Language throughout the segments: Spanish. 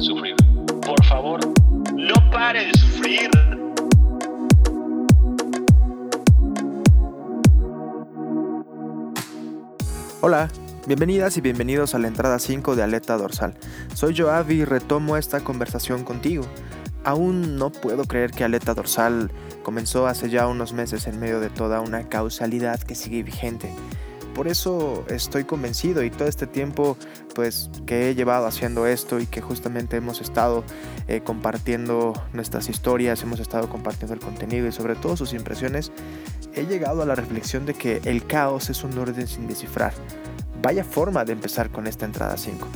sufrir. Por favor, no pare de sufrir. Hola, bienvenidas y bienvenidos a la entrada 5 de Aleta Dorsal. Soy Joavi y retomo esta conversación contigo. Aún no puedo creer que Aleta Dorsal comenzó hace ya unos meses en medio de toda una causalidad que sigue vigente. Por eso estoy convencido y todo este tiempo pues que he llevado haciendo esto y que justamente hemos estado eh, compartiendo nuestras historias, hemos estado compartiendo el contenido y sobre todo sus impresiones, he llegado a la reflexión de que el caos es un orden sin descifrar. Vaya forma de empezar con esta entrada 5.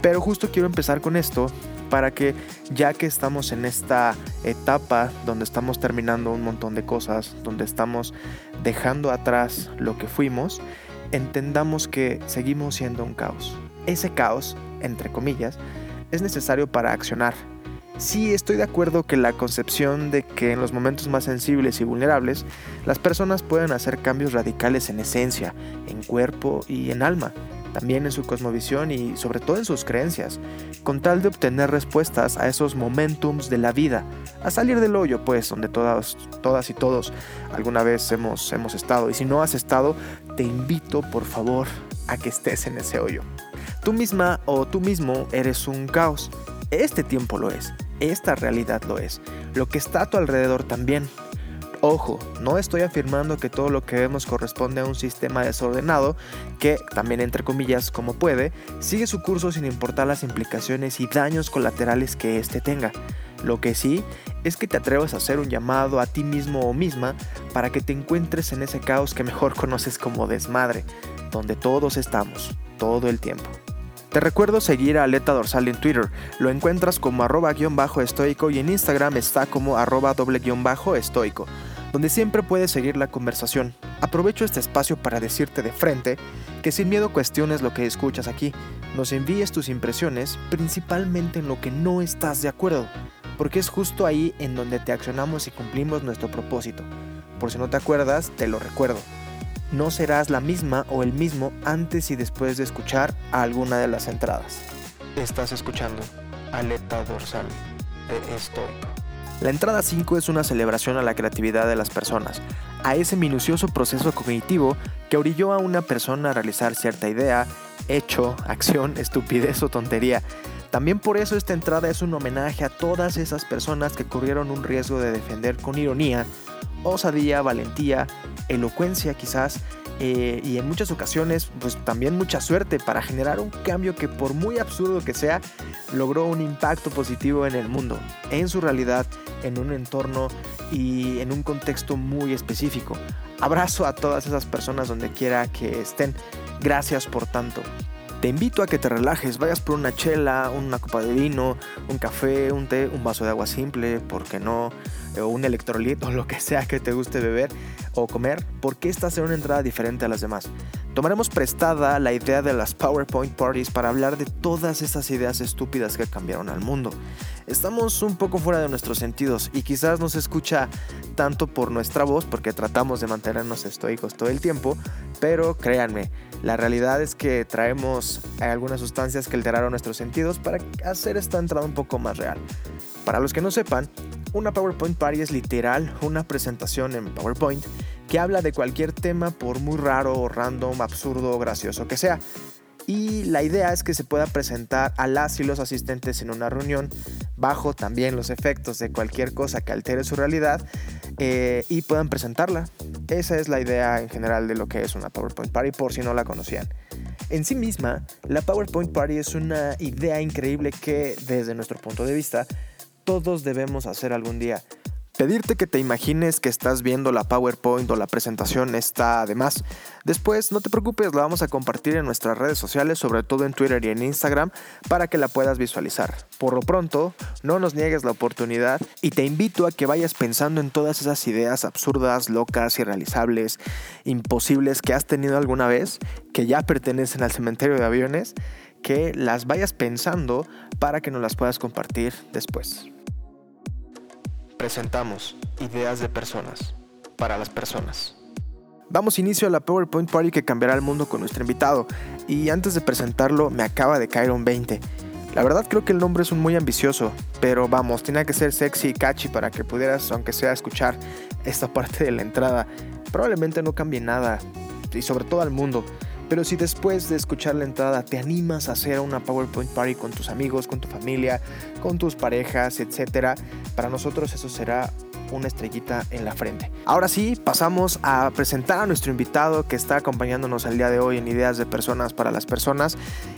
Pero justo quiero empezar con esto para que ya que estamos en esta etapa donde estamos terminando un montón de cosas, donde estamos dejando atrás lo que fuimos, entendamos que seguimos siendo un caos. Ese caos, entre comillas, es necesario para accionar. Sí, estoy de acuerdo que la concepción de que en los momentos más sensibles y vulnerables, las personas pueden hacer cambios radicales en esencia, en cuerpo y en alma, también en su cosmovisión y sobre todo en sus creencias, con tal de obtener respuestas a esos momentums de la vida, a salir del hoyo, pues, donde todas, todas y todos alguna vez hemos, hemos estado. Y si no has estado, te invito, por favor, a que estés en ese hoyo. Tú misma o tú mismo eres un caos. Este tiempo lo es, esta realidad lo es, lo que está a tu alrededor también. Ojo, no estoy afirmando que todo lo que vemos corresponde a un sistema desordenado que, también entre comillas como puede, sigue su curso sin importar las implicaciones y daños colaterales que éste tenga. Lo que sí es que te atrevas a hacer un llamado a ti mismo o misma para que te encuentres en ese caos que mejor conoces como desmadre, donde todos estamos, todo el tiempo. Te recuerdo seguir a Aleta Dorsal en Twitter, lo encuentras como arroba guion bajo estoico y en Instagram está como arroba doble guion bajo estoico, donde siempre puedes seguir la conversación. Aprovecho este espacio para decirte de frente que sin miedo cuestiones lo que escuchas aquí, nos envíes tus impresiones, principalmente en lo que no estás de acuerdo, porque es justo ahí en donde te accionamos y cumplimos nuestro propósito. Por si no te acuerdas, te lo recuerdo no serás la misma o el mismo antes y después de escuchar alguna de las entradas. Estás escuchando Aleta Dorsal de Estoico. La entrada 5 es una celebración a la creatividad de las personas, a ese minucioso proceso cognitivo que orilló a una persona a realizar cierta idea, hecho, acción, estupidez o tontería. También por eso esta entrada es un homenaje a todas esas personas que corrieron un riesgo de defender con ironía, osadía, valentía elocuencia quizás eh, y en muchas ocasiones pues también mucha suerte para generar un cambio que por muy absurdo que sea logró un impacto positivo en el mundo, en su realidad, en un entorno y en un contexto muy específico. Abrazo a todas esas personas donde quiera que estén. Gracias por tanto. Te invito a que te relajes, vayas por una chela, una copa de vino, un café, un té, un vaso de agua simple, ¿por qué no? O un electrolito, lo que sea que te guste beber o comer, porque esta será una entrada diferente a las demás. Tomaremos prestada la idea de las PowerPoint Parties para hablar de todas esas ideas estúpidas que cambiaron al mundo. Estamos un poco fuera de nuestros sentidos y quizás no se escucha tanto por nuestra voz porque tratamos de mantenernos estoicos todo el tiempo, pero créanme, la realidad es que traemos algunas sustancias que alteraron nuestros sentidos para hacer esta entrada un poco más real. Para los que no sepan, una PowerPoint Party es literal una presentación en PowerPoint que habla de cualquier tema por muy raro, random, absurdo o gracioso que sea. Y la idea es que se pueda presentar a las y los asistentes en una reunión bajo también los efectos de cualquier cosa que altere su realidad eh, y puedan presentarla. Esa es la idea en general de lo que es una PowerPoint Party por si no la conocían. En sí misma, la PowerPoint Party es una idea increíble que desde nuestro punto de vista todos debemos hacer algún día. Pedirte que te imagines que estás viendo la PowerPoint o la presentación está además. Después, no te preocupes, la vamos a compartir en nuestras redes sociales, sobre todo en Twitter y en Instagram, para que la puedas visualizar. Por lo pronto, no nos niegues la oportunidad y te invito a que vayas pensando en todas esas ideas absurdas, locas, irrealizables, imposibles que has tenido alguna vez, que ya pertenecen al cementerio de aviones, que las vayas pensando para que nos las puedas compartir después. Presentamos ideas de personas para las personas. Damos inicio a la PowerPoint Party que cambiará el mundo con nuestro invitado y antes de presentarlo me acaba de caer un 20. La verdad creo que el nombre es un muy ambicioso, pero vamos, tenía que ser sexy y catchy para que pudieras, aunque sea, escuchar esta parte de la entrada. Probablemente no cambie nada, y sobre todo al mundo. Pero si después de escuchar la entrada te animas a hacer una PowerPoint Party con tus amigos, con tu familia, con tus parejas, etc., para nosotros eso será una estrellita en la frente. Ahora sí, pasamos a presentar a nuestro invitado que está acompañándonos el día de hoy en Ideas de Personas para las Personas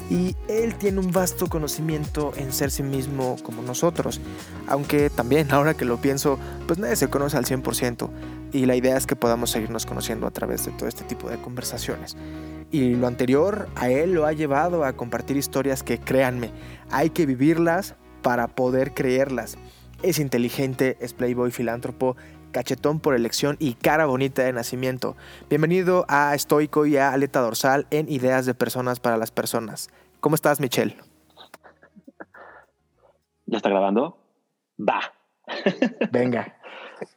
y él tiene un vasto conocimiento en ser sí mismo como nosotros, aunque también ahora que lo pienso, pues nadie se conoce al 100% y la idea es que podamos seguirnos conociendo a través de todo este tipo de conversaciones. Y lo anterior a él lo ha llevado a compartir historias que, créanme, hay que vivirlas para poder creerlas. Es inteligente, es playboy filántropo, cachetón por elección y cara bonita de nacimiento. Bienvenido a Estoico y a Aleta Dorsal en Ideas de Personas para las Personas. ¿Cómo estás, Michelle? ¿Ya está grabando? Va. Venga.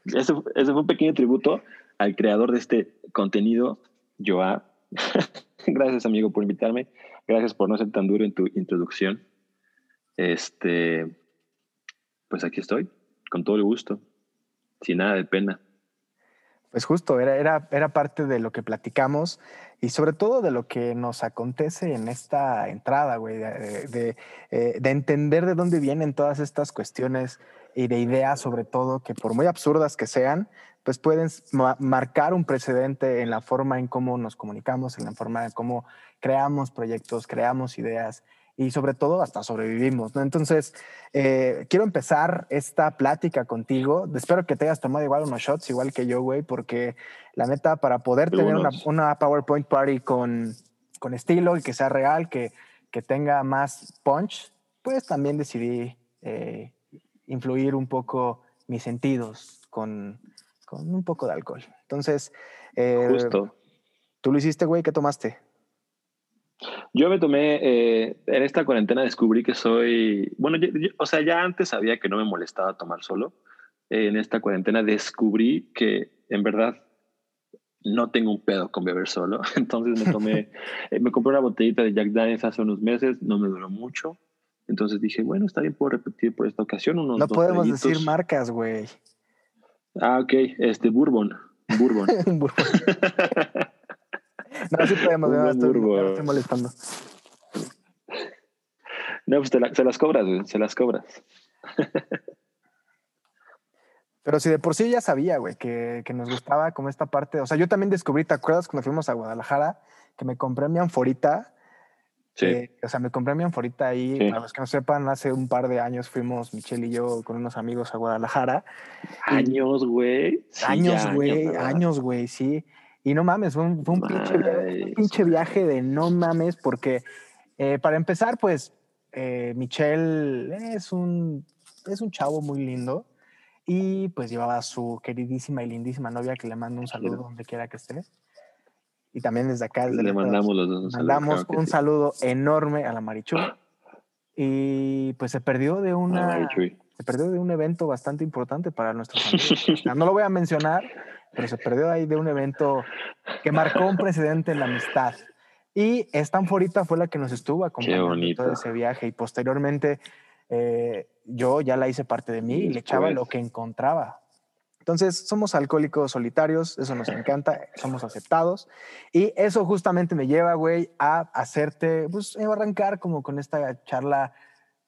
Ese, fue un pequeño tributo al creador de este contenido, Joa. Gracias, amigo, por invitarme. Gracias por no ser tan duro en tu introducción. Este, pues aquí estoy, con todo el gusto, sin nada de pena. Pues justo, era, era, era parte de lo que platicamos y sobre todo de lo que nos acontece en esta entrada, güey, de, eh, entender de dónde vienen todas estas cuestiones y de ideas, sobre todo, que por muy absurdas que sean, pues pueden marcar un precedente en la forma en cómo nos comunicamos, en la forma en cómo creamos proyectos, creamos ideas y sobre todo hasta sobrevivimos, ¿no? Entonces, eh, quiero empezar esta plática contigo. Espero que te hayas tomado igual unos shots, igual que yo, güey, porque la neta, para poder tener una, PowerPoint Party con, con estilo y que sea real, que, que tenga más punch, pues también decidí eh, influir un poco mis sentidos con, con un poco de alcohol. Entonces, eh, Justo. ¿tú lo hiciste, güey? ¿Qué tomaste? Yo me tomé, eh, en esta cuarentena descubrí que soy, bueno, o sea, ya antes sabía que no me molestaba tomar solo. en esta cuarentena descubrí que en verdad no tengo un pedo con beber solo. Entonces me tomé, eh, me compré una botellita de Jack Daniels hace unos meses, no me duró mucho. Entonces dije, bueno, está bien, puedo repetir por esta ocasión unos No podemos decir marcas, güey. Ah, ok, este, Bourbon. Bourbon. Bourbon. No, sí podemos, no, estoy, estoy molestando. No, pues se las cobras, güey, se las cobras. Pero si de por sí ya sabía, güey, que, que, nos gustaba como esta parte. O sea, yo también descubrí, ¿te acuerdas cuando fuimos a Guadalajara? Que me compré mi anforita. Sí. Eh, o sea, me compré mi anforita ahí. Para los que no sepan, hace un par de años fuimos Michelle y yo con unos amigos a Guadalajara. Años, güey. años, güey. años, güey, sí. Y no mames, fue un, pinche, viaje de no mames, porque eh, para empezar, pues eh, Michelle es un, es un chavo muy lindo y pues llevaba a su queridísima y lindísima novia que le mando un saludo donde quiera que esté. Y también desde acá. le mandamos los dos un mandamos un saludo enorme a la Marichu. Y pues se perdió de una. Se perdió de un evento bastante importante para nuestros amigos. no lo voy a mencionar, pero se perdió ahí de un evento que marcó un precedente en la amistad. Y Stanfordita fue la que nos estuvo acompañando en todo ese viaje y posteriormente eh, yo ya la hice parte de mí y le echaba lo que encontraba. Entonces, somos alcohólicos solitarios, eso nos encanta, somos aceptados. Y eso justamente me lleva, güey, a hacerte, pues, arrancar como con esta charla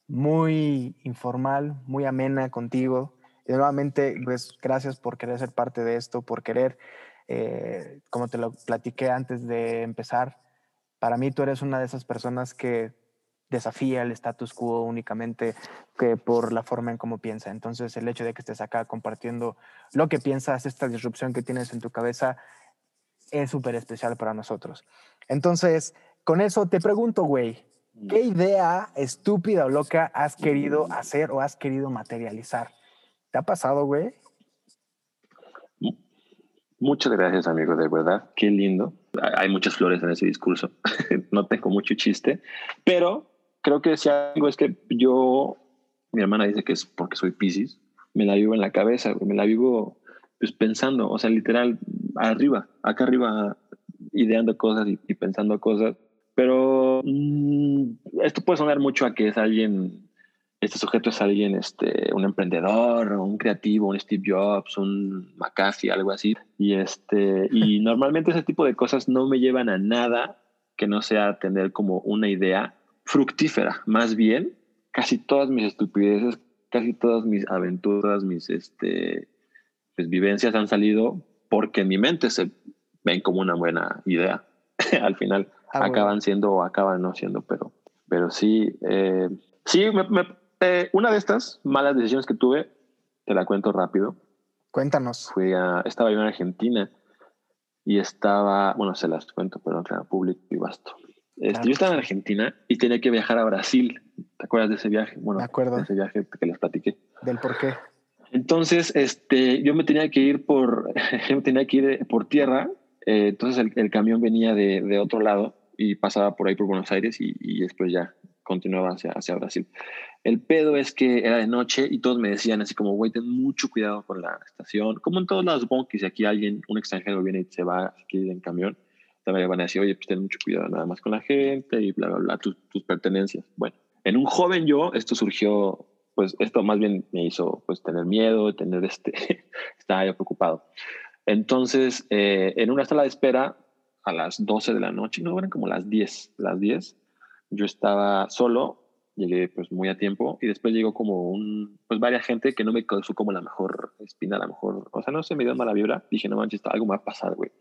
muy informal, muy amena contigo, y nuevamente, pues gracias por querer ser parte de esto, por querer, eh, como te lo platiqué antes de empezar, para mí tú eres una de esas personas que desafía el status quo únicamente que por la forma en cómo piensa. Entonces, el hecho de que estés acá compartiendo lo que piensas, esta disrupción que tienes en tu cabeza, es súper especial para nosotros. Entonces, con eso te pregunto, güey, ¿qué idea estúpida o loca has querido hacer o has querido materializar? ¿Te ha pasado, güey? Muchas gracias, amigo, de verdad. Qué lindo. Hay muchas flores en ese discurso. no tengo mucho chiste, pero creo que si algo es que yo, mi hermana dice que es porque soy Pisces, me la vivo en la cabeza, me la vivo pues, pensando, o sea, literal, arriba, acá arriba, ideando cosas y, pensando cosas. Pero mm, esto puede sonar mucho a que es alguien, este sujeto es alguien, este, un emprendedor, un creativo, un Steve Jobs, un McAfee, algo así. Y, este, y normalmente ese tipo de cosas no me llevan a nada que no sea tener como una idea fructífera. Más bien, casi todas mis estupideces, casi todas mis aventuras, mis este, pues, vivencias han salido porque en mi mente se ven como una buena idea. Al final ah, acaban siendo o acaban no siendo, pero, pero sí, eh, sí, eh, una de estas malas decisiones que tuve, te la cuento rápido. Cuéntanos. Fui a, estaba yo en Argentina y estaba, bueno, se las cuento, pero claro, público y vasto. Este, yo estaba en Argentina y tenía que viajar a Brasil. ¿Te acuerdas de ese viaje? Bueno, de acuerdo. De ese viaje que les platiqué. ¿Del por qué? Entonces, este, yo me tenía que ir por, yo tenía que ir por tierra. Eh, entonces el, camión venía de, de, otro lado y pasaba por ahí por Buenos Aires y, y después ya continuaba hacia, hacia Brasil. El pedo es que era de noche y todos me decían así como, güey, ten mucho cuidado con la estación. Como en todos lados, supongo que si aquí alguien, un extranjero viene y se va aquí en camión, también van a decir, oye, pues ten mucho cuidado nada más con la gente y bla, bla, bla, tus, tus pertenencias. Bueno, en un joven yo, esto surgió pues esto más bien me hizo pues tener miedo, tener este, estaba yo preocupado. Entonces, eh, en una sala de espera a las 12 de la noche, no, eran como las 10, las 10, yo estaba solo, llegué pues muy a tiempo y después llegó como un, pues varias gente que no me causó como la mejor espina, la mejor, o sea, no se me dio mala vibra, dije, no manches, algo me va a pasar, güey.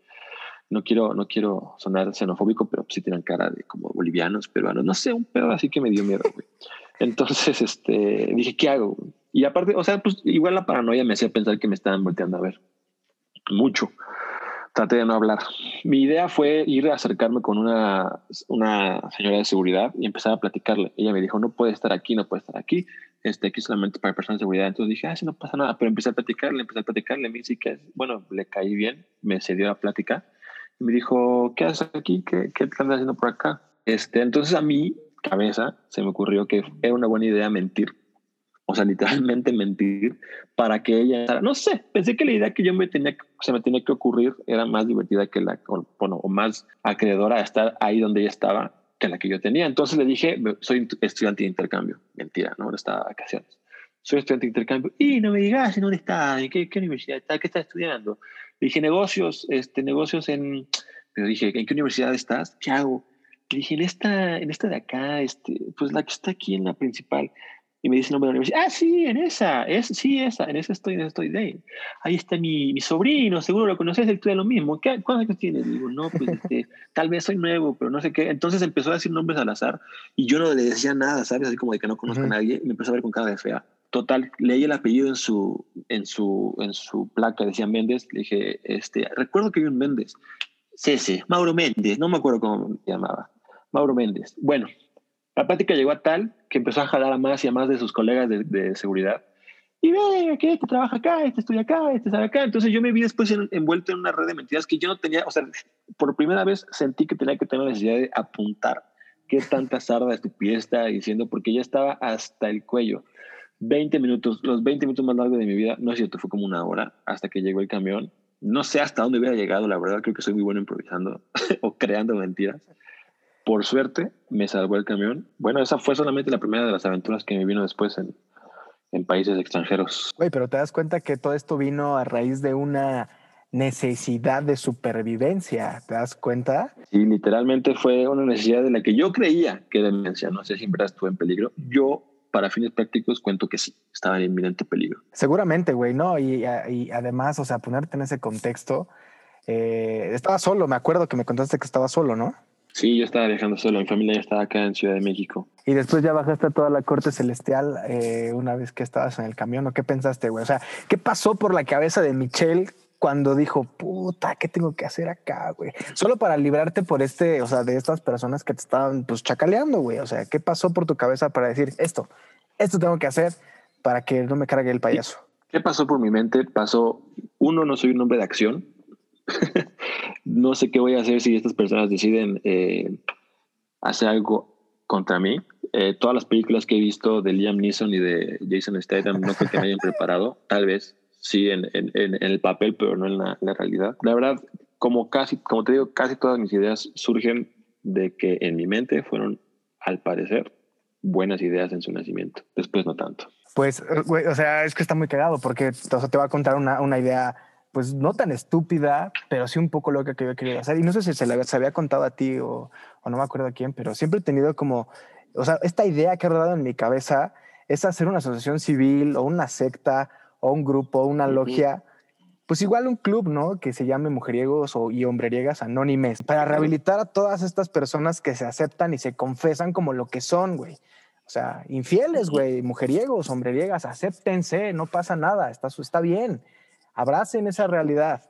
No quiero, no quiero sonar xenofóbico, pero sí tienen cara de como bolivianos, peruanos, no sé, un pedo así que me dio miedo, güey. Entonces, este, dije, ¿qué hago? Y aparte, o sea, pues igual la paranoia me hacía pensar que me estaban volteando a ver. Mucho. Traté de no hablar. Mi idea fue ir a acercarme con una, una señora de seguridad y empezar a platicarle. Ella me dijo, no puede estar aquí, no puede estar aquí. Este, aquí solamente para personas de seguridad. Entonces dije, ah, sí, no pasa nada. Pero empecé a platicarle, empecé a platicarle. Me dice que, bueno, le caí bien, me cedió la plática. Y me dijo, ¿qué haces aquí? ¿Qué, qué estás haciendo por acá? Este, entonces a mí cabeza se me ocurrió que era una buena idea mentir. O sea, literalmente mentir para que ella, no sé, pensé que la idea que yo me tenía, se me tenía que ocurrir era más divertida que la, o, bueno, o más acreedora a estar ahí donde ella estaba que la que yo tenía. Entonces le dije, soy estudiante de intercambio. Mentira, ¿no? Estaba de vacaciones. Soy estudiante de intercambio. Y no me digas, ¿en dónde está? ¿En qué, qué universidad está? ¿Qué está estudiando? Le dije, negocios, este, negocios en... Pero dije, ¿en qué universidad estás? ¿Qué hago? dije, en esta, en esta de acá, este, pues la que está aquí en la principal. Y me dice el nombre de la universidad. Ah, sí, en esa, es, sí, esa, en esa estoy, en esa estoy. De ahí. está mi, mi sobrino, seguro lo conoces, estudia lo mismo. ¿Qué, ¿Cuántos años tienes? Digo, no, pues este, tal vez soy nuevo, pero no sé qué. Entonces empezó a decir nombres al azar y yo no le decía nada, ¿sabes? Así como de que no conozco a nadie. Y me empezó a ver con cara de fea. Total, leí el apellido en su, en su, en su placa, decía Méndez. Le dije, este, recuerdo que hay un Méndez. Sí, sí, Mauro Méndez, no me acuerdo cómo se llamaba. Mauro Méndez. Bueno, la plática llegó a tal que empezó a jalar a más y a más de sus colegas de, seguridad. Y ve que este trabaja acá, este estudia acá, este sabe acá. Entonces yo me vi después envuelto en una red de mentiras que yo no tenía, o sea, por primera vez sentí que tenía que tener la necesidad de apuntar qué tanta sarda estupidez estaba diciendo, porque ya estaba hasta el cuello. 20 minutos, los 20 minutos más largos de mi vida, no es cierto, fue como una hora hasta que llegó el camión. No sé hasta dónde hubiera llegado, la verdad, creo que soy muy bueno improvisando o creando mentiras. Por suerte, me salvó el camión. Bueno, esa fue solamente la primera de las aventuras que me vino después en, en países extranjeros. Güey, pero te das cuenta que todo esto vino a raíz de una necesidad de supervivencia, ¿te das cuenta? Sí, literalmente fue una necesidad de la que yo creía que demencia, no sé si verdad estuvo en peligro. Yo, para fines prácticos, cuento que sí, estaba en inminente peligro. Seguramente, güey, ¿no? Y, y, además, o sea, ponerte en ese contexto, eh, estaba solo, me acuerdo que me contaste que estaba solo, ¿no? Sí, yo estaba viajando solo, mi familia ya estaba acá en Ciudad de México. Y después ya bajaste a toda la corte celestial eh, una vez que estabas en el camión, ¿o qué pensaste, güey? O sea, ¿qué pasó por la cabeza de Michelle cuando dijo, puta, ¿qué tengo que hacer acá, güey? Solo para librarte por este, o sea, de estas personas que te estaban pues chacaleando, güey. O sea, ¿qué pasó por tu cabeza para decir esto? Esto tengo que hacer para que no me cargue el payaso. ¿Qué pasó por mi mente? Pasó, uno, no soy un hombre de acción. no sé qué voy a hacer si estas personas deciden eh, hacer algo contra mí. Eh, todas las películas que he visto de Liam Neeson y de Jason Statham no creo que me hayan preparado. Tal vez sí en, en, en, el papel, pero no en la, la, realidad. La verdad, como casi, como te digo, casi todas mis ideas surgen de que en mi mente fueron al parecer, buenas ideas en su nacimiento. Después no tanto. Pues, eh, güey, o sea, es que está muy cagado porque o sea, te va a contar una, una, idea, pues no tan estúpida, pero sí un poco loca que yo quería hacer. Y no sé si se la se había contado a ti o, o, no me acuerdo a quién, pero siempre he tenido como, o sea, esta idea que ha rodado en mi cabeza es hacer una asociación civil o una secta o un grupo, una logia. Pues igual un club, ¿no? Que se llame Mujeriegos o, y Hombreriegas Anónimes, para rehabilitar a todas estas personas que se aceptan y se confesan como lo que son, güey. O sea, infieles, güey, mujeriegos, hombreriegas, acéptense, no pasa nada, está, está bien. Abracen esa realidad.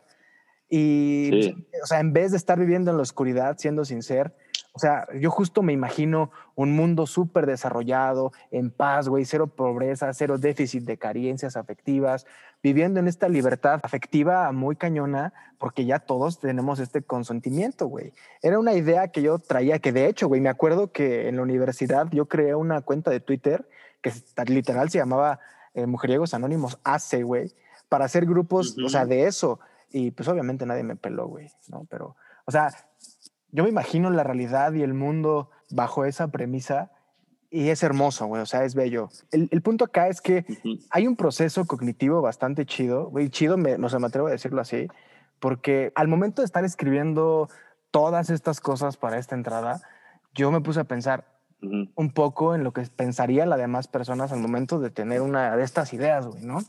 Y, o sea, en vez de estar viviendo en la oscuridad, siendo sincero, o sea, yo justo me imagino un mundo súper desarrollado, en paz, güey, cero pobreza, cero déficit de carencias afectivas, viviendo en esta libertad afectiva muy cañona, porque ya todos tenemos este consentimiento, güey. Era una idea que yo traía, que de hecho, güey, me acuerdo que en la universidad yo creé una cuenta de Twitter que literal se llamaba eh, Mujeriegos Anónimos AC, güey, para hacer grupos, o sea, de eso. Y pues obviamente nadie me peló, güey, ¿no? Pero, o sea, yo me imagino la realidad y el mundo bajo esa premisa y es hermoso, güey, o sea, es bello. El, punto acá es que hay un proceso cognitivo bastante chido, güey, chido, me, no sé, me atrevo a decirlo así, porque al momento de estar escribiendo todas estas cosas para esta entrada, yo me puse a pensar un poco en lo que pensarían las demás personas al momento de tener una de estas ideas, güey, ¿no?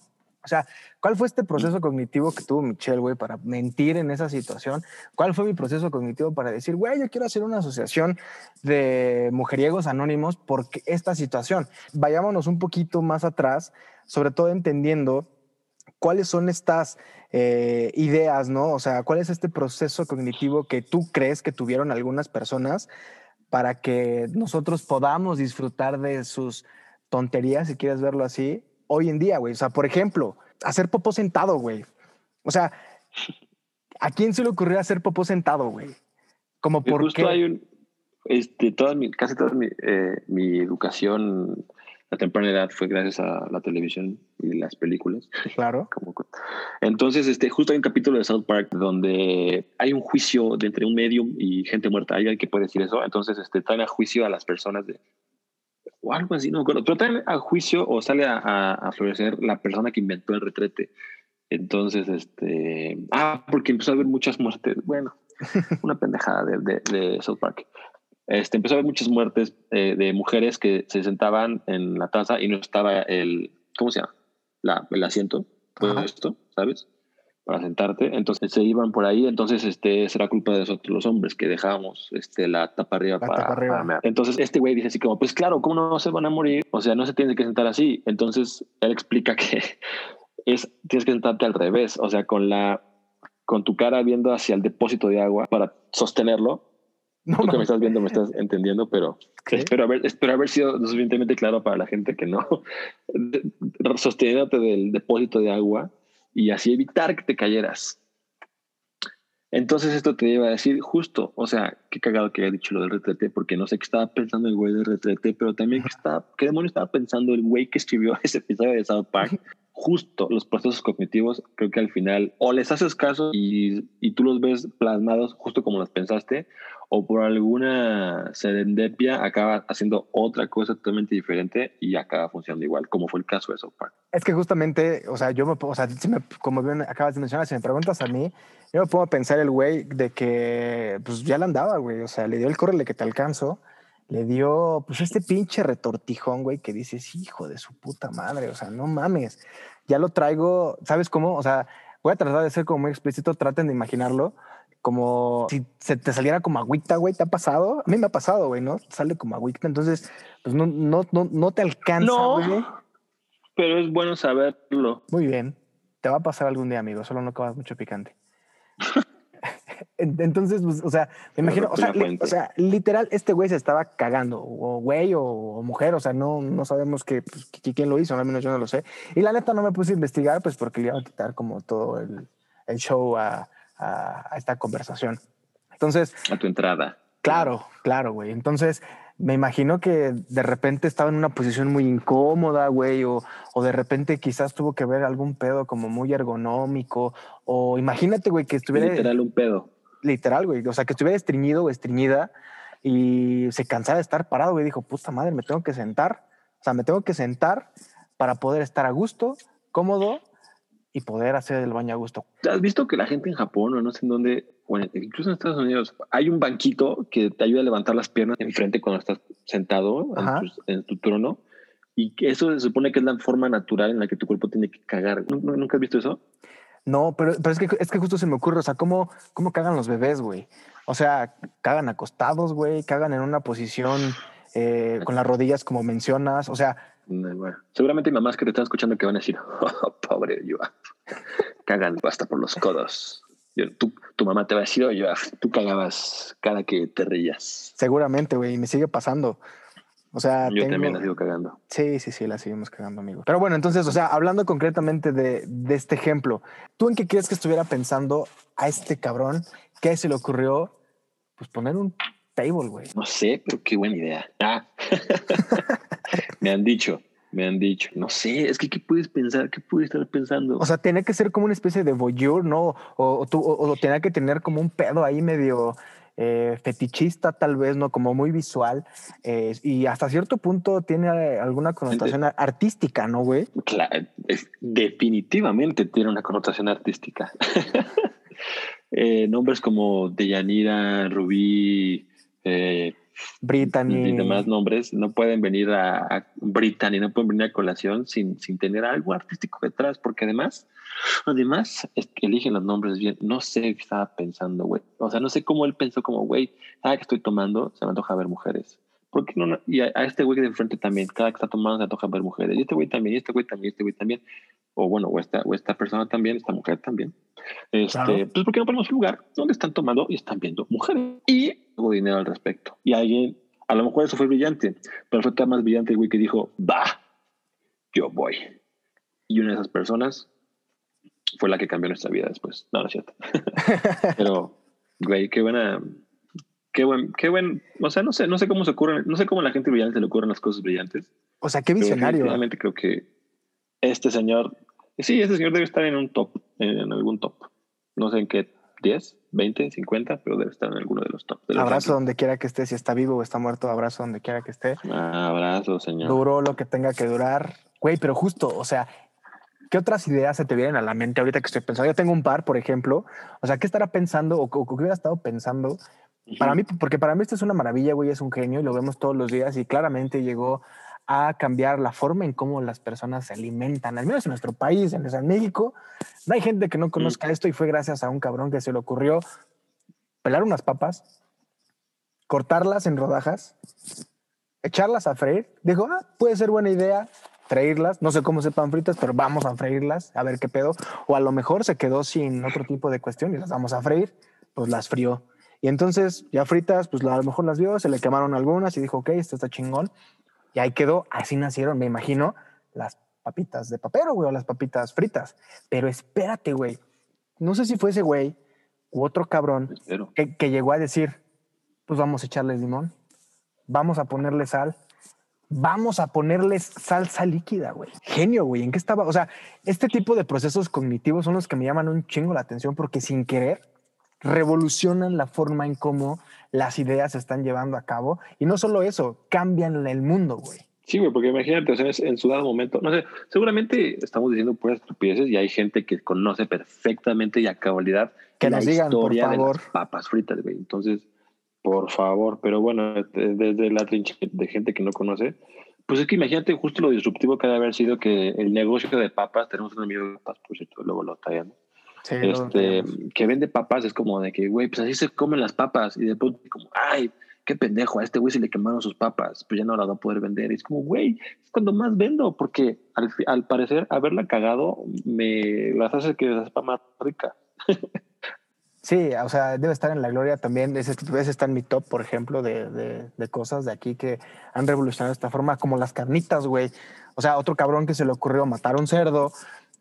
O sea, ¿cuál fue este proceso cognitivo que tuvo Michelle, güey, para mentir en esa situación? ¿Cuál fue mi proceso cognitivo para decir, güey, yo quiero hacer una asociación de mujeriegos anónimos por esta situación? Vayámonos un poquito más atrás, sobre todo entendiendo cuáles son estas eh, ideas, ¿no? O sea, cuál es este proceso cognitivo que tú crees que tuvieron algunas personas para que nosotros podamos disfrutar de sus tonterías, si quieres verlo así, hoy en día, güey. O sea, por ejemplo, hacer popó sentado, güey. O sea, ¿a quién se le ocurrió hacer popó sentado, güey? Como por justo hay un, este, toda mi, casi toda mi, eh, mi educación a temprana edad fue gracias a la televisión y las películas. Claro. Entonces, este, justo hay un capítulo de South Park donde hay un juicio de entre un medium y gente muerta. Hay alguien que puede decir eso. Entonces, este, traen a juicio a las personas de, o algo así, no me Pero también a juicio o sale a, a, florecer la persona que inventó el retrete. Entonces, este. Ah, porque empezó a haber muchas muertes. Bueno, una pendejada de, de, South Park. Este, empezó a haber muchas muertes eh, de mujeres que se sentaban en la taza y no estaba el. ¿Cómo se llama? La, el asiento. Todo esto, ¿sabes? Para sentarte. Entonces se iban por ahí. Entonces, este, será culpa de nosotros los hombres que dejábamos este, la tapa arriba para, Entonces, este güey dice así como, pues claro, ¿cómo no se van a morir? O sea, no se tiene que sentar así. Entonces, él explica que es, tienes que sentarte al revés. O sea, con la, con tu cara viendo hacia el depósito de agua para sostenerlo. No, Tú que me estás viendo, me estás entendiendo, pero espero haber, espero haber sido suficientemente claro para la gente que no. Sosteniéndote del depósito de agua y así evitar que te cayeras. Entonces esto te iba a decir justo, o sea, qué cagado que haya dicho lo del retrete, porque no sé qué estaba pensando el güey del retrete, pero también qué, estaba, qué demonio estaba pensando el güey que escribió ese episodio de South Park. Justo los procesos cognitivos, creo que al final o les haces caso y, y tú los ves plasmados justo como los pensaste, o por alguna serendipia acaba haciendo otra cosa totalmente diferente y acaba funcionando igual, como fue el caso de South Park. Es que justamente, o sea, yo me, o sea, si me, como bien acabas de mencionar, si me preguntas a mí, yo me puedo pensar el güey de que, pues ya le andaba, güey, o sea, le dio el córrele que te alcanzo, le dio, pues este pinche retortijón, güey, que dices, hijo de su puta madre, o sea, no mames, ya lo traigo, ¿sabes cómo? O sea, voy a tratar de ser como muy explícito, traten de imaginarlo, como si se te saliera como agüita, güey, ¿te ha pasado? A mí me ha pasado, güey, ¿no? Sale como agüita, entonces, pues no, no, no, no te alcanza, güey. pero es bueno saberlo. Muy bien, te va a pasar algún día, amigo, solo no acabas mucho picante. Entonces, pues, o sea, me imagino, o sea, o sea, literal, este güey se estaba cagando, o güey, o, mujer, o sea, no, no sabemos que, pues, quién lo hizo, al menos yo no lo sé. Y la neta no me puse a investigar, pues porque le iba a quitar como todo el, el show a, a, esta conversación. Entonces... A tu entrada. Claro, claro, güey. Entonces, me imagino que de repente estaba en una posición muy incómoda, güey, o, o, de repente quizás tuvo que ver algún pedo como muy ergonómico, o imagínate, güey, que estuviera... Literal un pedo. Literal, güey, o sea, que estuviera estreñido o estreñida y se cansaba de estar parado, güey. Dijo, puta madre, me tengo que sentar. O sea, me tengo que sentar para poder estar a gusto, cómodo y poder hacer el baño a gusto. ¿Has visto que la gente en Japón o no sé en dónde, bueno, incluso en Estados Unidos, hay un banquito que te ayuda a levantar las piernas enfrente cuando estás sentado en tu, en tu, trono? Y eso se supone que es la forma natural en la que tu cuerpo tiene que cagar. ¿Nunca has visto eso? No, pero, pero es, que, es que justo se me ocurre, o sea, ¿cómo, cómo cagan los bebés, güey? O sea, cagan acostados, güey, cagan en una posición eh, con las rodillas como mencionas, o sea... Bueno, seguramente mamás que te están escuchando que van a decir, oh, pobre yo, cagan hasta por los codos. Tu, tu, mamá te va a decir, oye, tú cagabas cada que te reías. Seguramente, güey, me sigue pasando. O sea, yo también la sigo cagando. Sí, sí, sí, la seguimos cagando, amigo. Pero bueno, entonces, o sea, hablando concretamente de, de este ejemplo, ¿tú en qué crees que estuviera pensando a este cabrón? ¿Qué se le ocurrió? Pues poner un table, güey. No sé, pero qué buena idea. Ah. me han dicho, me han dicho. No sé, es que ¿qué puedes pensar? ¿Qué puedes estar pensando? O sea, tiene que ser como una especie de voyeur, ¿no? O, tú, o, o tenía que tener como un pedo ahí medio eh, fetichista tal vez, ¿no? Como muy visual eh, y hasta cierto punto tiene alguna connotación artística, ¿no, güey? Claro, definitivamente tiene una connotación artística. Eh, nombres como Deyanira, Rubí, Brittany. Y demás nombres no pueden venir a, a Brittany, no pueden venir a colación sin, sin tener algo artístico detrás, porque además, además, es que eligen los nombres bien. No sé qué estaba pensando, güey. O sea, no sé cómo él pensó, como, güey, cada que estoy tomando, se me antoja ver mujeres. ¿Por qué no? Y a, este güey de enfrente también, cada que está tomando, se antoja ver mujeres. Y este güey también, y este güey también, y este güey también. O bueno, o esta, o esta persona también, esta mujer también. Este, Pues, ¿por qué no ponemos un lugar donde están tomando y están viendo mujeres? Y hubo dinero al respecto. Y alguien, a lo mejor eso fue brillante, pero fue tan más brillante el güey que dijo, va, yo voy. Y una de esas personas fue la que cambió nuestra vida después. No, no es cierto. pero, güey, qué buena, qué buen, qué buen, o sea, no sé, no sé cómo se ocurren, no sé cómo a la gente brillante le ocurren las cosas brillantes. O sea, qué visionario. Realmente creo que este señor, sí, este señor debe estar en un top, en algún top. No sé en qué 10, 20, 50, pero debe estar en alguno de los top. abrazo donde quiera que esté, si está vivo o está muerto, abrazo donde quiera que esté. abrazo, señor. Duró lo que tenga que durar. Güey, pero justo, o sea, ¿qué otras ideas se te vienen a la mente ahorita que estoy pensando? Yo tengo un par, por ejemplo. O sea, ¿qué estará pensando o, qué hubiera estado pensando? Para mí, porque para mí esto es una maravilla, güey, es un genio y lo vemos todos los días y claramente llegó a cambiar la forma en cómo las personas se alimentan, al menos en nuestro país, en San México. No hay gente que no conozca esto y fue gracias a un cabrón que se le ocurrió pelar unas papas, cortarlas en rodajas, echarlas a freír. Dijo, ah, puede ser buena idea freírlas. No sé cómo sepan fritas, pero vamos a freírlas, a ver qué pedo. O a lo mejor se quedó sin otro tipo de cuestión y las vamos a freír, pues las frió. Y entonces, ya fritas, pues a lo mejor las vio, se le quemaron algunas y dijo, ok, esto está chingón. Y ahí quedó, así nacieron, me imagino, las papitas de papero, güey, o las papitas fritas. Pero espérate, güey. No sé si fue ese güey u otro cabrón que, que, llegó a decir, pues vamos a echarles limón, vamos a ponerle sal, vamos a ponerles salsa líquida, güey. Genio, güey. ¿En qué estaba? O sea, este tipo de procesos cognitivos son los que me llaman un chingo la atención porque sin querer revolucionan la forma en cómo las ideas se están llevando a cabo. Y no solo eso, cambian el mundo, güey. Sí, güey, porque imagínate, o sea, en su dado momento, no sé, seguramente estamos diciendo puras estupideces y hay gente que conoce perfectamente y a cabalidad que la nos digan, por favor. papas fritas, güey. Entonces, por favor, pero bueno, desde la trinche de gente que no conoce, pues es que imagínate justo lo disruptivo que debe haber sido que el negocio de papas, tenemos un amigo de papas, por cierto, luego lo tallan este, que vende papas, es como de que, güey, pues así se comen las papas. Y después, como, ay, qué pendejo, a este güey se le quemaron sus papas, pues ya no la va a poder vender. Y es como, güey, es cuando más vendo, porque al, al parecer haberla cagado me las hace que la sepa más rica. Sí, o sea, debe estar en la gloria también. Ese, ese está en mi top, por ejemplo, de, de, de, cosas de aquí que han revolucionado esta forma, como las carnitas, güey. O sea, otro cabrón que se le ocurrió matar un cerdo,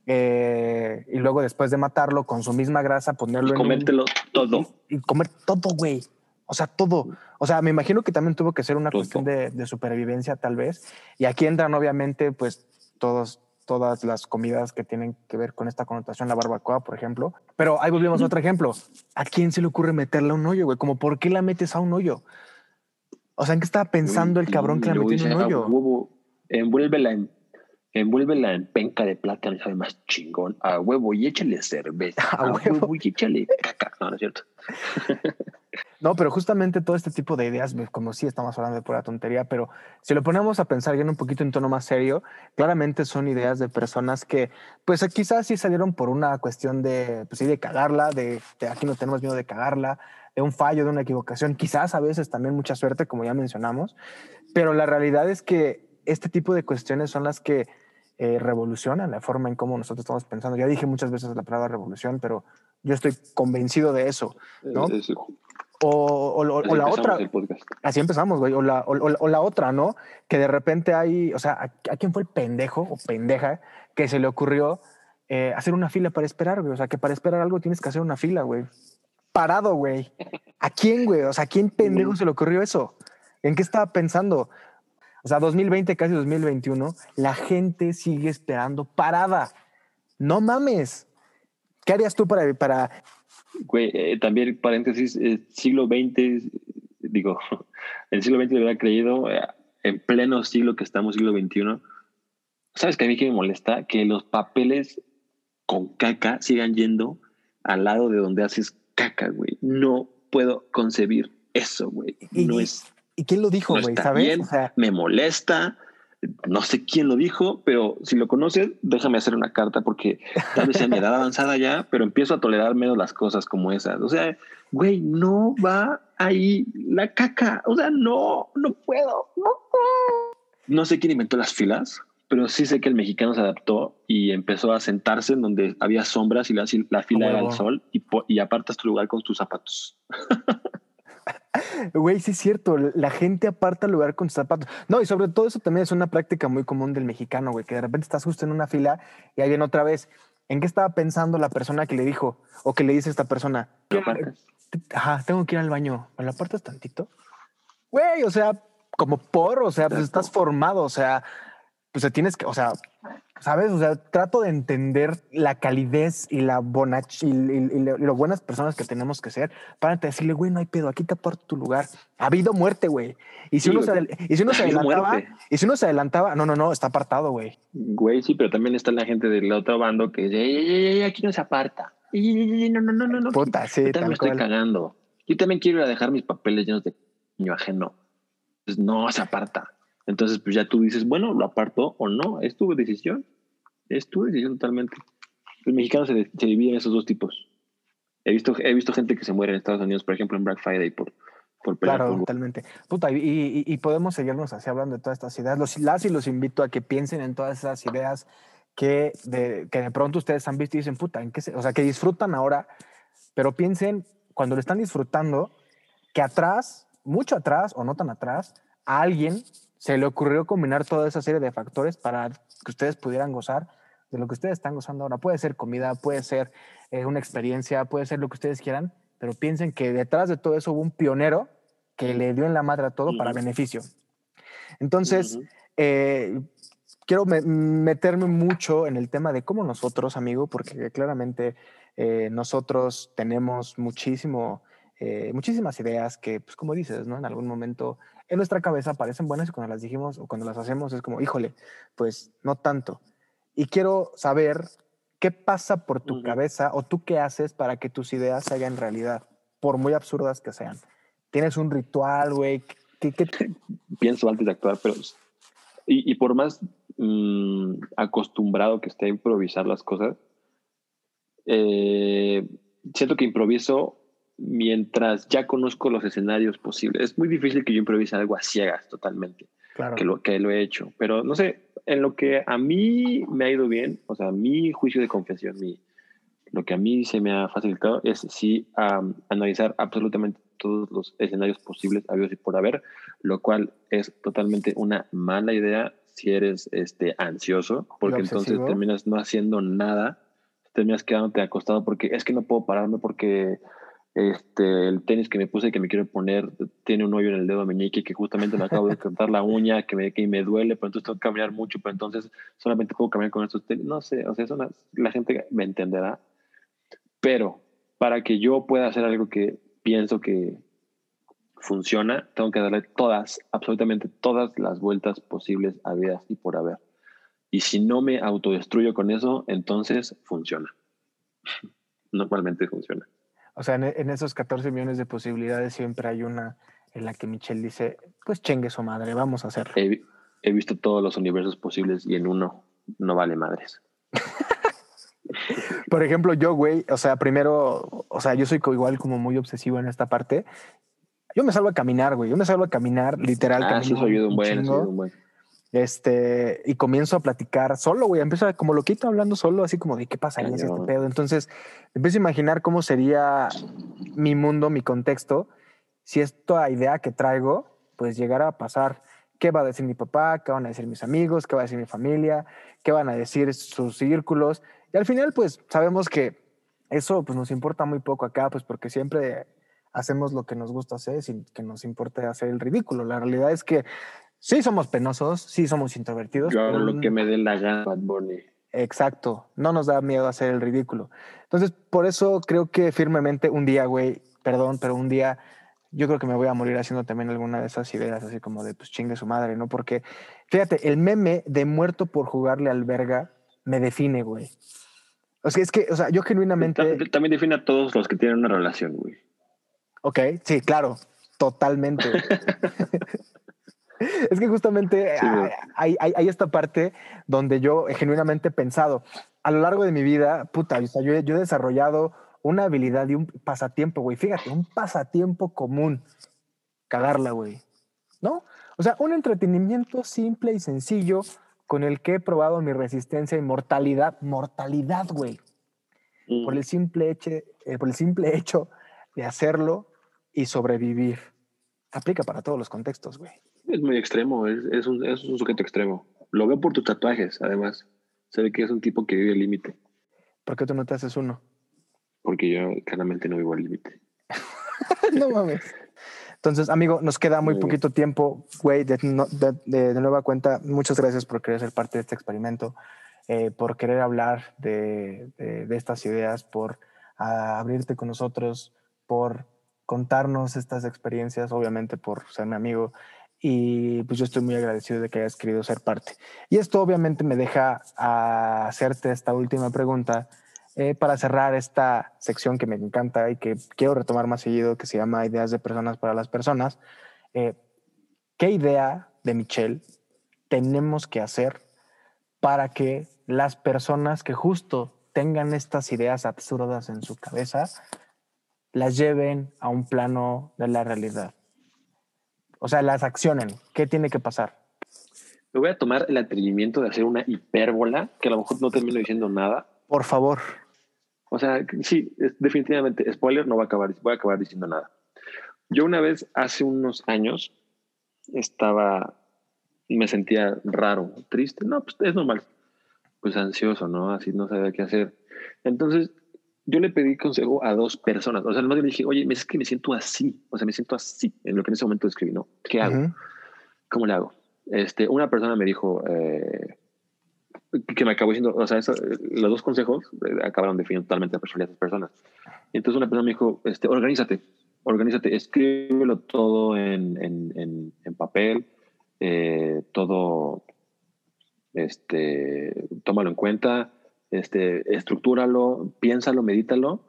eh, y luego después de matarlo con su misma grasa ponerlo y comértelo todo. y, comer todo güey. O sea todo. O sea me imagino que también tuvo que ser una cuestión de, de, supervivencia tal vez. Y aquí entran obviamente pues todos todas las comidas que tienen que ver con esta connotación la barbacoa por ejemplo. Pero ahí volvemos a otro ejemplo. A quién se le ocurre meterle a un hoyo güey como por qué la metes a un hoyo O sea, ¿en qué estaba pensando el cabrón que la metió en un "Ah, hoyo? huevo, envuélvela en, envuélvela en penca de plátano, sabe más chingón. A huevo y échale cerveza. A A, huevo. huevo. y échale caca. No, no es cierto. No, pero justamente todo este tipo de ideas, como sí estamos hablando de pura tontería, pero si lo ponemos a pensar ya en un poquito en tono más serio, claramente son ideas de personas que, pues eh, quizás sí salieron por una cuestión de, pues sí, de cagarla, de, de aquí no tenemos miedo de cagarla, de un fallo, de una equivocación, quizás a veces también mucha suerte, como ya mencionamos, pero la realidad es que este tipo de cuestiones son las que eh, revolucionan la forma en cómo nosotros estamos pensando. Ya dije muchas veces la palabra revolución, pero yo estoy convencido de eso. ¿No? Es- O, o- o- así o la otra, así empezamos, güey. O la, o otra, ¿no? Que de repente hay, o sea, ¿a, a quién fue el pendejo o pendeja que se le ocurrió eh, hacer una fila para esperar, güey? O sea, que para esperar algo tienes que hacer una fila, güey. Parado, güey. ¿A quién, güey? O sea, ¿a quién pendejo se le ocurrió eso? ¿En qué estaba pensando? O sea, 2020, casi 2021, la gente sigue esperando parada. No mames. ¿Qué harías tú para, para Güey, eh, también paréntesis, eh, siglo XX, digo, el siglo XX hubiera creído, eh, en pleno siglo que estamos, siglo XXI. ¿Sabes que a mí que me molesta? Que los papeles con caca sigan yendo al lado de donde haces caca, güey. No puedo concebir eso, güey. No es, ¿Y quién lo dijo, no güey? está ¿Sabes? bien, O sea, me molesta. No sé quién lo dijo, pero si lo conoces, déjame hacer una carta porque tal vez sea mi edad avanzada ya, pero empiezo a tolerar menos las cosas como esas. O sea, güey, no va ahí la caca. O sea, no, no puedo. No, No sé quién inventó las filas, pero sí sé que el mexicano se adaptó y empezó a sentarse en donde había sombras y la, la fila era el sol y, y apartas tu lugar con tus zapatos. Güey, sí es cierto, la gente aparta el lugar con sus zapatos. No, y sobre todo eso también es una práctica muy común del mexicano, güey, que de repente estás justo en una fila y ahí viene otra vez. ¿En qué estaba pensando la persona que le dijo o que le dice a esta persona? Ajá, tengo que ir al baño. ¿Me lo apartas tantito? Güey, o sea, como por, o sea, pues estás formado, o sea, pues te tienes que, o sea, ¿sabes? O sea, trato de entender la calidez y la bonach y, y- y lo, buenas personas que tenemos que ser para decirle, güey, no hay pedo, aquí te aparto tu lugar. Ha habido muerte, güey. Y si Sí, uno se, y si uno se adelantaba, muerte. y si uno se adelantaba, no, no, no, está apartado, güey. Güey, sí, pero también está la gente del otro bando que dice, "Ey, ey, ey, aquí no se aparta. No, no, no, no, no. Puta, sí, Yo también me estoy cagando. Yo también quiero ir a dejar mis papeles llenos de niño ajeno. Pues no se aparta. Entonces, pues ya tú dices, bueno, lo aparto o no. Es tu decisión. Es tu decisión totalmente. El mexicano se, se divide en esos dos tipos. He visto, he visto gente que se muere en Estados Unidos, por ejemplo, en Black Friday por, por Claro, por- totalmente. Puta, y, y- y podemos seguirnos así hablando de todas estas ideas. Los, las y los invito a que piensen en todas esas ideas que de, que de pronto ustedes han visto y dicen, puta, ¿en qué se-?" o sea, que disfrutan ahora, pero piensen cuando lo están disfrutando que atrás, mucho atrás o no tan atrás, a alguien se le ocurrió combinar toda esa serie de factores para que ustedes pudieran gozar de lo que ustedes están gozando ahora. Puede ser comida, puede ser eh, una experiencia, puede ser lo que ustedes quieran, pero piensen que detrás de todo eso hubo un pionero que le dio en la madre a todo para beneficio. Entonces, eh, quiero me- meterme mucho en el tema de cómo nosotros, amigo, porque claramente eh, nosotros tenemos muchísimo, eh, muchísimas ideas que, pues como dices, ¿no? En algún momento en nuestra cabeza parecen buenas y cuando las dijimos o cuando las hacemos es como, híjole, pues no tanto. Y quiero saber qué pasa por tu cabeza o tú qué haces para que tus ideas se hagan realidad, por muy absurdas que sean. ¿Tienes un ritual, güey? ¿Qué, qué- pienso antes de actuar, pero y, y por más mm, acostumbrado que esté a improvisar las cosas, eh, siento que improviso mientras ya conozco los escenarios posibles. Es muy difícil que yo improvise algo a ciegas totalmente, Claro. que lo, que lo he hecho, pero no sé, en lo que a mí me ha ido bien, o sea, mi juicio de confesión, mi, lo que a mí se me ha facilitado es sí am, analizar absolutamente todos los escenarios posibles habidos y por haber, lo cual es totalmente una mala idea si eres este ansioso, porque entonces terminas no haciendo nada, terminas quedándote acostado porque es que no puedo pararme porque este el tenis que me puse que me quiero poner tiene un hoyo en el dedo meñique que justamente me acabo de cortar la uña que me, que me duele, pero entonces tengo que caminar mucho, pero entonces solamente puedo caminar con estos tenis, no sé, o sea, eso la gente me entenderá, pero para que yo pueda hacer algo que pienso que funciona, tengo que darle todas, absolutamente todas las vueltas posibles, habidas y por haber. Y si no me autodestruyo con eso, entonces funciona. Normalmente funciona. O sea, en, en esos 14 millones de posibilidades siempre hay una en la que Michelle dice, pues chengue su madre, vamos a hacerlo. He, he visto todos los universos posibles y en uno no vale madres. Por ejemplo, yo, güey, o sea, primero, o sea, yo soy igual como muy obsesivo en esta parte. Yo me salgo a caminar, güey. Yo me salgo a caminar, literal. Ah, camino eso ayuda un buen, eso chingo. ayuda un buen. Este, y comienzo a platicar solo, güey. Empiezo a- como loquito hablando solo, así como de qué pasaría si este pedo. Entonces, empiezo a imaginar cómo sería mi mundo, mi contexto, si esta idea que traigo, pues llegara a pasar. ¿Qué va a decir mi papá? ¿Qué van a decir mis amigos? ¿Qué va a decir mi familia? ¿Qué van a decir sus círculos? Y al final, pues sabemos que eso pues, nos importa muy poco acá, pues porque siempre hacemos lo que nos gusta hacer sin que nos importe hacer el ridículo. La realidad es que sí somos penosos, sí somos introvertidos. Yo hago lo que me dé la gana, Bad Bunny. Exacto, no nos da miedo hacer el ridículo. Entonces, por eso creo que firmemente un día, güey, perdón, pero un día yo creo que me voy a morir haciendo también alguna de esas ideas, así como de pues chingue su madre, ¿no? Porque, fíjate, el meme de muerto por jugarle al verga me define, güey. O sea, es que, o sea, yo genuinamente... Ta- También define a todos los que tienen una relación, güey. Ok, sí, claro, totalmente. es que justamente Sí, hay, hay- hay esta parte donde yo genuinamente he pensado, a lo largo de mi vida, puta, o sea, yo, he- yo he desarrollado una habilidad y un pasatiempo, güey. Fíjate, un pasatiempo común. Cagarla, güey. ¿No? O sea, un entretenimiento simple y sencillo con el que he probado mi resistencia y mortalidad. Mortalidad, güey por el simple hecho, eh, por el simple hecho de hacerlo y sobrevivir. Aplica para todos los contextos, güey. Es muy extremo, es, es un, es un sujeto extremo. Lo veo por tus tatuajes, además. Se ve que es un tipo que vive al límite, ¿Por qué tú no te haces uno? porque yo claramente no vivo al límite. no mames. Entonces, amigo, nos queda muy Muy bien. poquito tiempo, güey, de, no- de- de- de nueva cuenta. Muchas gracias por querer ser parte de este experimento, eh, por querer hablar de, de- de estas ideas, por ah, abrirte con nosotros, por contarnos estas experiencias, obviamente por ser mi amigo. Y pues yo estoy muy agradecido de que hayas querido ser parte. Y esto obviamente me deja a hacerte esta última pregunta eh, para cerrar esta sección que me encanta y que quiero retomar más seguido, que se llama Ideas de Personas para las Personas. Eh, ¿Qué idea de Michelle tenemos que hacer para que las personas que justo tengan estas ideas absurdas en su cabeza las lleven a un plano de la realidad? O sea, las accionen. ¿Qué tiene que pasar? Me voy a tomar el atrevimiento de hacer una hipérbola, que a lo mejor no termino diciendo nada. Por favor. O sea, sí, es- definitivamente, spoiler, no voy a acabar, voy a acabar diciendo nada. Yo una vez, hace unos años, estaba, me sentía raro, triste. No, pues es normal. Pues ansioso, ¿no? Así no sabía qué hacer. Entonces, yo le pedí consejo a dos personas. O sea, además le dije, oye, es que me siento así. O sea, me siento así en lo que en ese momento escribí, ¿no? ¿Qué hago? ¿Cómo le hago? Este, una persona me dijo eh, que me acabó diciendo, o sea, eso, los dos consejos eh, acabaron definiendo totalmente la personalidad de las personas. Entonces una persona me dijo, este, organízate, organízate, escríbelo todo en, en, en, en papel, eh, todo, este, tómalo en cuenta, este, estructúralo, piénsalo, medítalo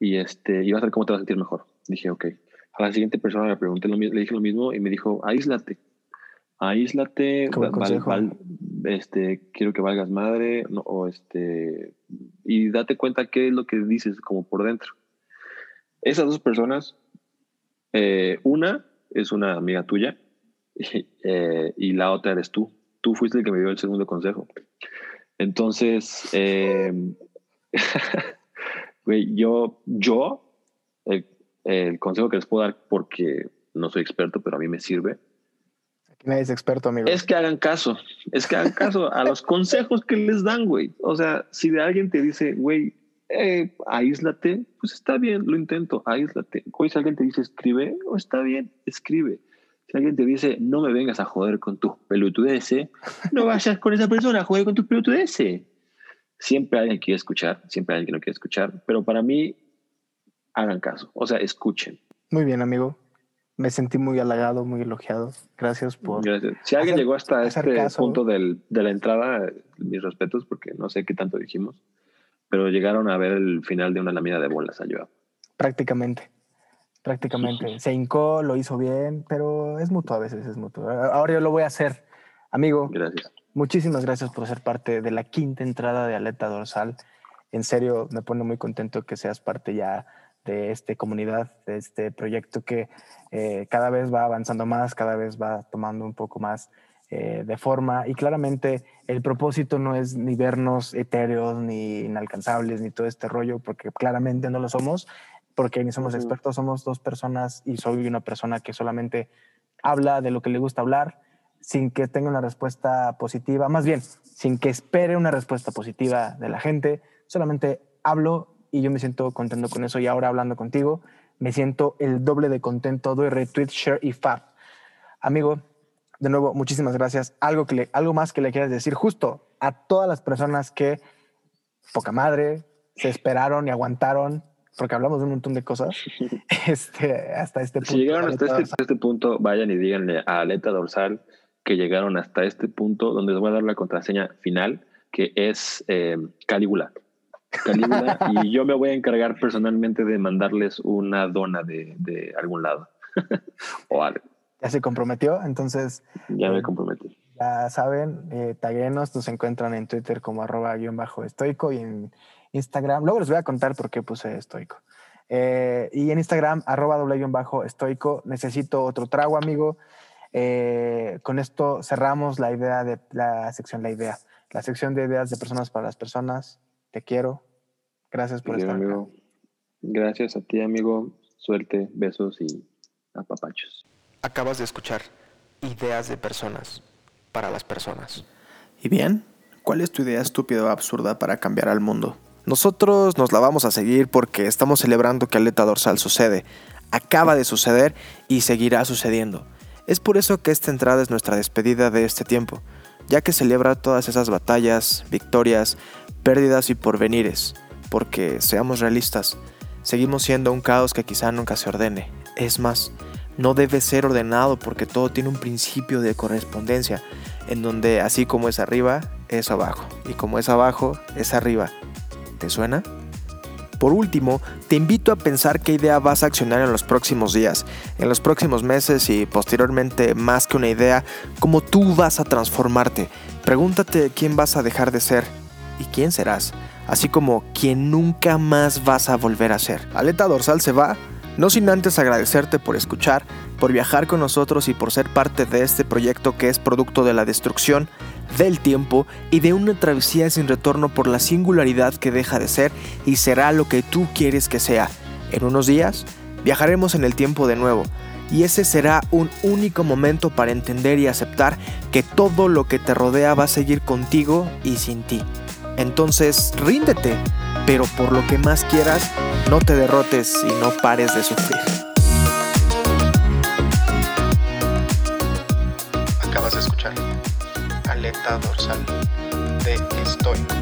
y, este, y vas a ver cómo te vas a sentir mejor. Dije, ok. A la siguiente persona le pregunté, lo, le dije lo mismo y me dijo, aíslate aíslate, val- consejo. val- este, quiero que valgas madre, no, o este, y date cuenta qué es lo que dices como por dentro. Esas dos personas, eh, una es una amiga tuya eh, y la otra eres tú. Tú fuiste el que me dio el segundo consejo. Entonces, eh, güey, yo, yo, el, el consejo que les puedo dar, porque no soy experto, pero a mí me sirve, Aquí nadie es experto, amigo. es que hagan caso, es que hagan caso a los consejos que les dan, güey. O sea, si de alguien te dice, güey, eh, aíslate, pues está bien, lo intento, aíslate. Si alguien te dice escribe, oh, está bien, escribe. Si alguien te dice, no me vengas a joder con tu pelotudez, no vayas con esa persona a joder con tu pelotudez. Siempre hay alguien quiere escuchar, siempre hay alguien que no quiere escuchar, pero para mí, hagan caso, o sea, escuchen. Muy bien, amigo. Me sentí muy halagado, muy elogiado. Gracias por. Gracias. Si alguien hacer- llegó hasta este caso. punto del- de la entrada, mis respetos, porque no sé qué tanto dijimos, pero llegaron a ver el final de una lámina de bolas a Joao. Prácticamente. Prácticamente. Se hincó, lo hizo bien, pero es mutuo a veces, es mutuo. Ahora yo lo voy a hacer. Amigo, Gracias. muchísimas gracias por ser parte de la quinta entrada de Aleta Dorsal. En serio, me pone muy contento que seas parte ya de esta comunidad, de este proyecto que eh, cada vez va avanzando más, cada vez va tomando un poco más eh, de forma. Y claramente el propósito no es ni vernos etéreos, ni inalcanzables, ni todo este rollo, porque claramente no lo somos, porque ni somos expertos, somos dos personas y soy una persona que solamente habla de lo que le gusta hablar sin que tenga una respuesta positiva, más bien, sin que espere una respuesta positiva de la gente, solamente hablo y yo me siento contento con eso y ahora hablando contigo, me siento el doble de contento, doy retweet, share y fab. Amigo, de nuevo, muchísimas gracias. Algo, que le, algo más que le quieras decir justo a todas las personas que, poca madre, se esperaron y aguantaron, porque hablamos de un montón de cosas, este, hasta este punto. Si llegaron hasta este, este punto, vayan y díganle a Aleta Dorsal que llegaron hasta este punto donde les voy a dar la contraseña final, que es eh, Calígula. Calígula, y yo me voy a encargar personalmente de mandarles una dona de, de algún lado. o algo. ya se comprometió, entonces Ya Eh, me comprometí. ya saben, eh, taguenos, nos encuentran en Twitter como arroba guion bajo estoico y en Instagram, luego les voy a contar por qué puse estoico. Eh, y en Instagram, arroba doble guion bajo estoico, necesito otro trago, amigo. Eh, con esto cerramos la idea de la sección La Idea, la sección de ideas de personas para las personas. Te quiero. Gracias por estar acá. amigo. Gracias a ti, amigo. Suerte, besos y apapachos. Acabas de escuchar Ideas de personas para las personas. ¿Y bien? ¿Cuál es tu idea estúpida o absurda para cambiar al mundo? Nosotros nos la vamos a seguir porque estamos celebrando que Aleta Dorsal sucede, acaba de suceder y seguirá sucediendo. Es por eso que esta entrada es nuestra despedida de este tiempo, ya que celebra todas esas batallas, victorias, pérdidas y porvenires, porque seamos realistas, seguimos siendo un caos que quizá nunca se ordene. Es más, no debe ser ordenado porque todo tiene un principio de correspondencia, en donde así como es arriba, es abajo, y como es abajo, es arriba. ¿Te suena? Por último, te invito a pensar qué idea vas a accionar en los próximos días, en los próximos meses y posteriormente, más que una idea, cómo tú vas a transformarte. Pregúntate quién vas a dejar de ser y quién serás, así como quién nunca más vas a volver a ser. Aleta Dorsal se va, no sin antes agradecerte por escuchar, por viajar con nosotros y por ser parte de este proyecto que es producto de la destrucción, del tiempo y de una travesía sin retorno por la singularidad que deja de ser y será lo que tú quieres que sea. En unos días viajaremos en el tiempo de nuevo y ese será un único momento para entender y aceptar que todo lo que te rodea va a seguir contigo y sin ti. Entonces, ríndete, pero por lo que más quieras, no te derrotes y no pares de sufrir. Dorsal de Estoy.